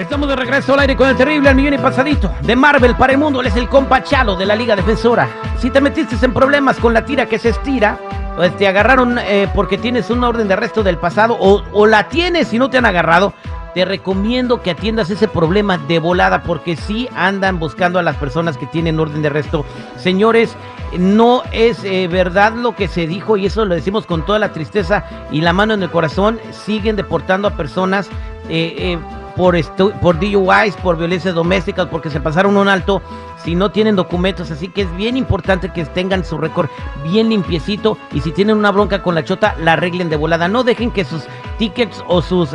Estamos de regreso al aire con el terrible al millón y pasadito de Marvel para el mundo. Él es el compa Chalo de la Liga Defensora. Si te metiste en problemas con la tira que se estira, pues te agarraron eh, porque tienes una orden de arresto del pasado o, la tienes y no te han agarrado, te recomiendo que atiendas ese problema de volada porque sí andan buscando a las personas que tienen orden de arresto. Señores, no es eh, verdad lo que se dijo y eso lo decimos con toda la tristeza y la mano en el corazón. Siguen deportando a personas. Eh, por, por DUIs, por violencias domésticas, porque se pasaron un alto si no tienen documentos. Así que es bien importante que tengan su récord bien limpiecito y si tienen una bronca con la chota, la arreglen de volada. No dejen que sus tickets o sus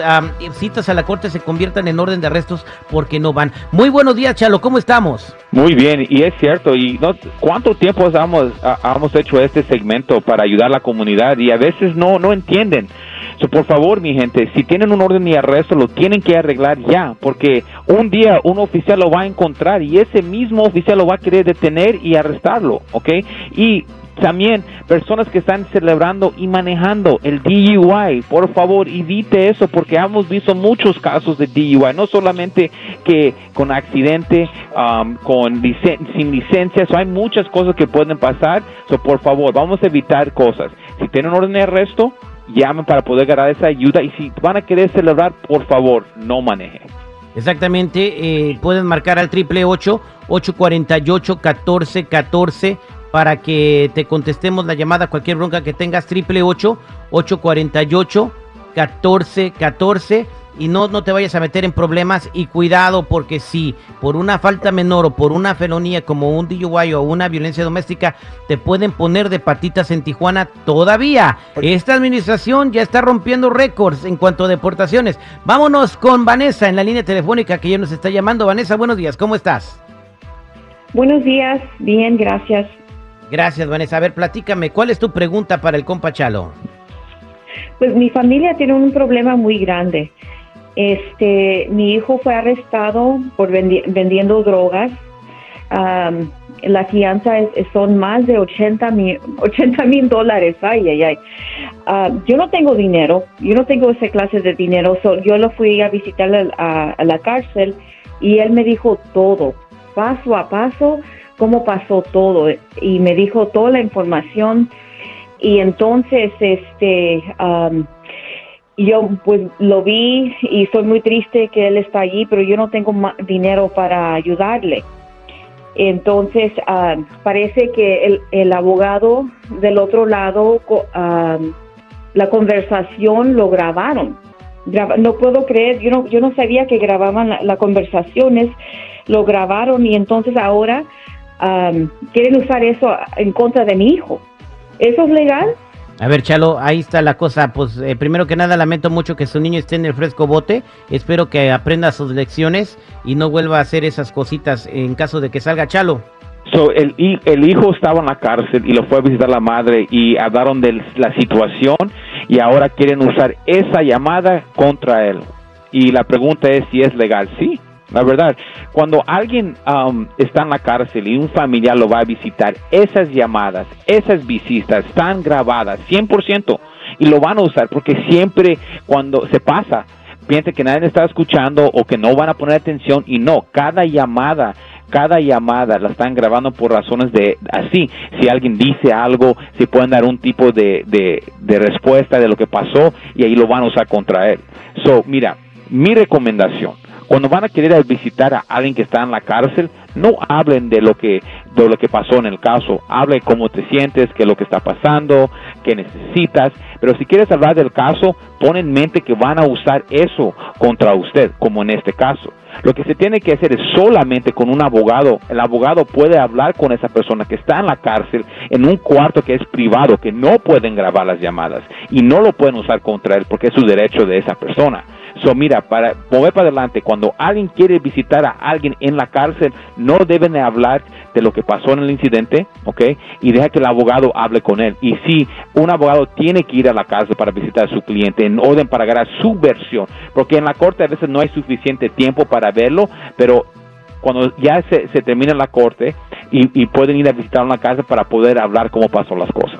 citas a la corte se conviertan en orden de arrestos porque no van. Muy buenos días, Chalo, ¿cómo estamos? Muy bien, y es cierto, y no, ¿cuánto tiempo hemos, hemos hecho este segmento para ayudar a la comunidad? Y a veces no, no entienden. So, por favor, mi gente, si tienen un orden de arresto, lo tienen que arreglar ya, porque un día un oficial lo va a encontrar y ese mismo oficial lo va a querer detener y arrestarlo, ¿ok? Y también personas que están celebrando y manejando el DUI, por favor evite eso porque hemos visto muchos casos de DUI, no solamente que con accidente, um, con sin licencia, hay muchas cosas que pueden pasar, so, por favor vamos a evitar cosas. Si tienen orden de arresto, llamen para poder ganar esa ayuda y si van a querer celebrar, por favor, no manejen. Exactamente, eh, pueden marcar al 888-848-1414 para que te contestemos la llamada, cualquier bronca que tengas, 888-848-1414. 14 14 y no, no te vayas a meter en problemas y cuidado porque si por una falta menor o por una felonía como un DUI o una violencia doméstica te pueden poner de patitas en Tijuana todavía. Esta administración ya está rompiendo récords en cuanto a deportaciones. Vámonos con Vanessa en la línea telefónica que ya nos está llamando. Vanessa, buenos días, ¿cómo estás? Buenos días, bien, gracias. Gracias, Vanessa. A ver, platícame, ¿cuál es tu pregunta para el compa Chalo? Pues mi familia tiene un problema muy grande. Este, mi hijo fue arrestado por vendiendo drogas. la fianza son más de 80 mil, 80 mil dólares. Ay, ay, ay. yo no tengo dinero, yo no tengo esa clase de dinero. yo lo fui a visitar a, la cárcel y él me dijo todo, paso a paso, cómo pasó todo. Y me dijo toda la información. Y entonces, este, yo pues lo vi y estoy muy triste que él está allí, pero yo no tengo dinero para ayudarle. Entonces, ah, parece que el, el, abogado del otro lado, ah, la conversación lo grabaron. no puedo creer, yo no, yo no sabía que grababan las conversaciones, lo grabaron y entonces ahora ah, quieren usar eso en contra de mi hijo. ¿Eso es legal? A ver, Chalo, ahí está la cosa. Pues eh, primero que nada lamento mucho que su niño esté en el fresco bote. Espero que aprenda sus lecciones y no vuelva a hacer esas cositas en caso de que salga Chalo. So, el, el hijo estaba en la cárcel y lo fue a visitar la madre y hablaron de la situación y ahora quieren usar esa llamada contra él. Y la pregunta es si es legal. Sí, la verdad, cuando alguien um, está en la cárcel y un familiar lo va a visitar, esas llamadas, esas visitas están grabadas 100% y lo van a usar porque siempre cuando se pasa, piensa que nadie está escuchando o que no van a poner atención y no, cada llamada cada llamada la están grabando por razones de así. Si alguien dice algo, si pueden dar un tipo de, de, de, respuesta de lo que pasó y ahí lo van a usar contra él. So, mira, mi recomendación, cuando van a querer visitar a alguien que está en la cárcel, no hablen de lo que de lo que pasó en el caso, hablen cómo te sientes, qué es lo que está pasando, qué necesitas, pero si quieres hablar del caso, pon en mente que van a usar eso contra usted, como en este caso. Lo que se tiene que hacer es solamente con un abogado. El abogado puede hablar con esa persona que está en la cárcel en un cuarto que es privado, que no pueden grabar las llamadas y no lo pueden usar contra él porque es su derecho de esa persona. So, mira, para mover para adelante, cuando alguien quiere visitar a alguien en la cárcel, no deben hablar de lo que pasó en el incidente, ¿ok? Y deja que el abogado hable con él. Y si un abogado tiene que ir a la cárcel para visitar a su cliente en orden para ganar su versión, porque en la corte a veces no hay suficiente tiempo para verlo, pero cuando ya se, termina la corte y, pueden ir a visitar una cárcel para poder hablar cómo pasó las cosas.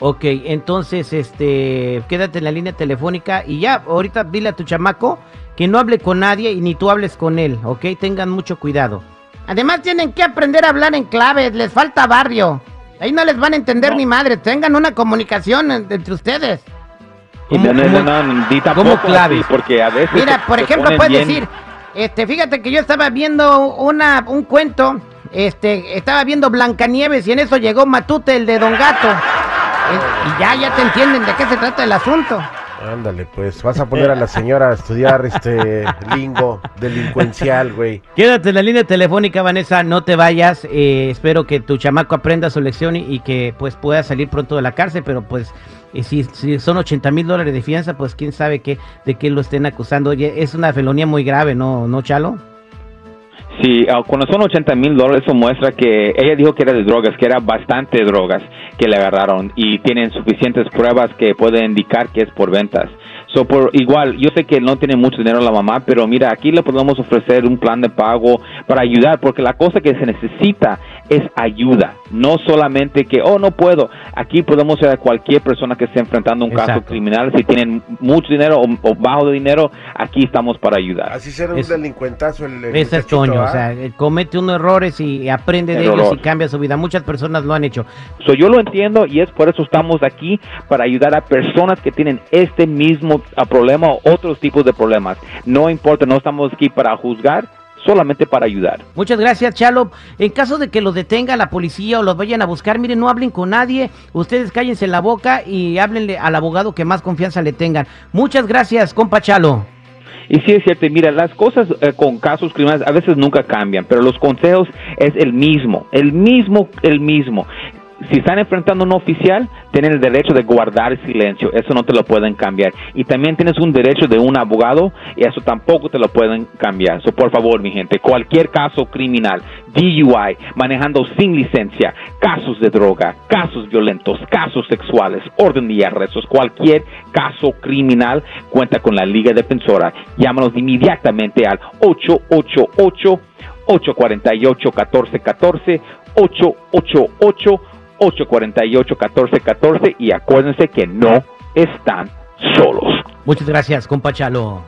Ok, entonces, este, quédate en la línea telefónica y ya, ahorita dile a tu chamaco que no hable con nadie y ni tú hables con él, ¿ok? Tengan mucho cuidado. Además tienen que aprender a hablar en claves, les falta barrio. Ahí no les van a entender ni madre, tengan una comunicación entre ustedes. No, no, no, no, ni tampoco ¿Cómo claves? porque a veces Mira, por ejemplo, puedes bien- decir, este, fíjate que yo estaba viendo una, un cuento, este, estaba viendo Blancanieves y en eso llegó Matute, el de Don Gato. Y ya, ya te entienden de qué se trata el asunto. Ándale, pues vas a poner a la señora a estudiar este lingo delincuencial, güey. Quédate en la línea telefónica, Vanessa, no te vayas. eh, espero que tu chamaco aprenda su lección y, que pues pueda salir pronto de la cárcel, pero pues eh, si, si son 80 mil dólares de fianza, pues quién sabe qué, de qué lo estén acusando. Oye, es una felonía muy grave, ¿no, no Chalo? Sí, ah, cuando son 80 mil dólares, eso muestra que ella dijo que era de drogas, que era bastante drogas que le agarraron y tienen suficientes pruebas que pueden indicar que es por ventas. So, por igual, yo sé que no tiene mucho dinero la mamá, pero mira, aquí le podemos ofrecer un plan de pago para ayudar, porque la cosa que se necesita es ayuda, no solamente que, oh, no puedo. Aquí podemos ayudar a cualquier persona que esté enfrentando un caso Exacto. criminal, si tienen mucho dinero o, o bajo de dinero, aquí estamos para ayudar. Así será un Es- delincuentazo el, el Ese es Toño, ¿ah? o sea, eh, comete unos errores y aprende de El ellos y cambia su vida. Muchas personas lo han hecho. So, yo lo entiendo y es por eso estamos aquí para ayudar a personas que tienen este mismo ah, problema o otros tipos de problemas. No importa, no estamos aquí para juzgar, solamente para ayudar. Muchas gracias, Chalo. En caso de que los detenga la policía o los vayan a buscar, miren, no hablen con nadie. Ustedes cállense la boca y háblenle al abogado que más confianza le tengan. Muchas gracias, compa Chalo. Y sí es cierto, mira, las cosas eh, con casos criminales a veces nunca cambian, pero los consejos es el mismo, el mismo, el mismo. Si están enfrentando a un oficial, tienen el derecho de guardar silencio, eso no te lo pueden cambiar. Y también tienes un derecho de un abogado, y eso tampoco te lo pueden cambiar. So, por favor, mi gente, cualquier caso criminal, DUI, manejando sin licencia, casos de droga, casos violentos, casos sexuales, orden de arrestos, cualquier caso criminal, cuenta con la Liga Defensora. Llámanos inmediatamente al 888 848 1414 888 848 1414 y acuérdense que no están solos. Muchas gracias, compa Chalo.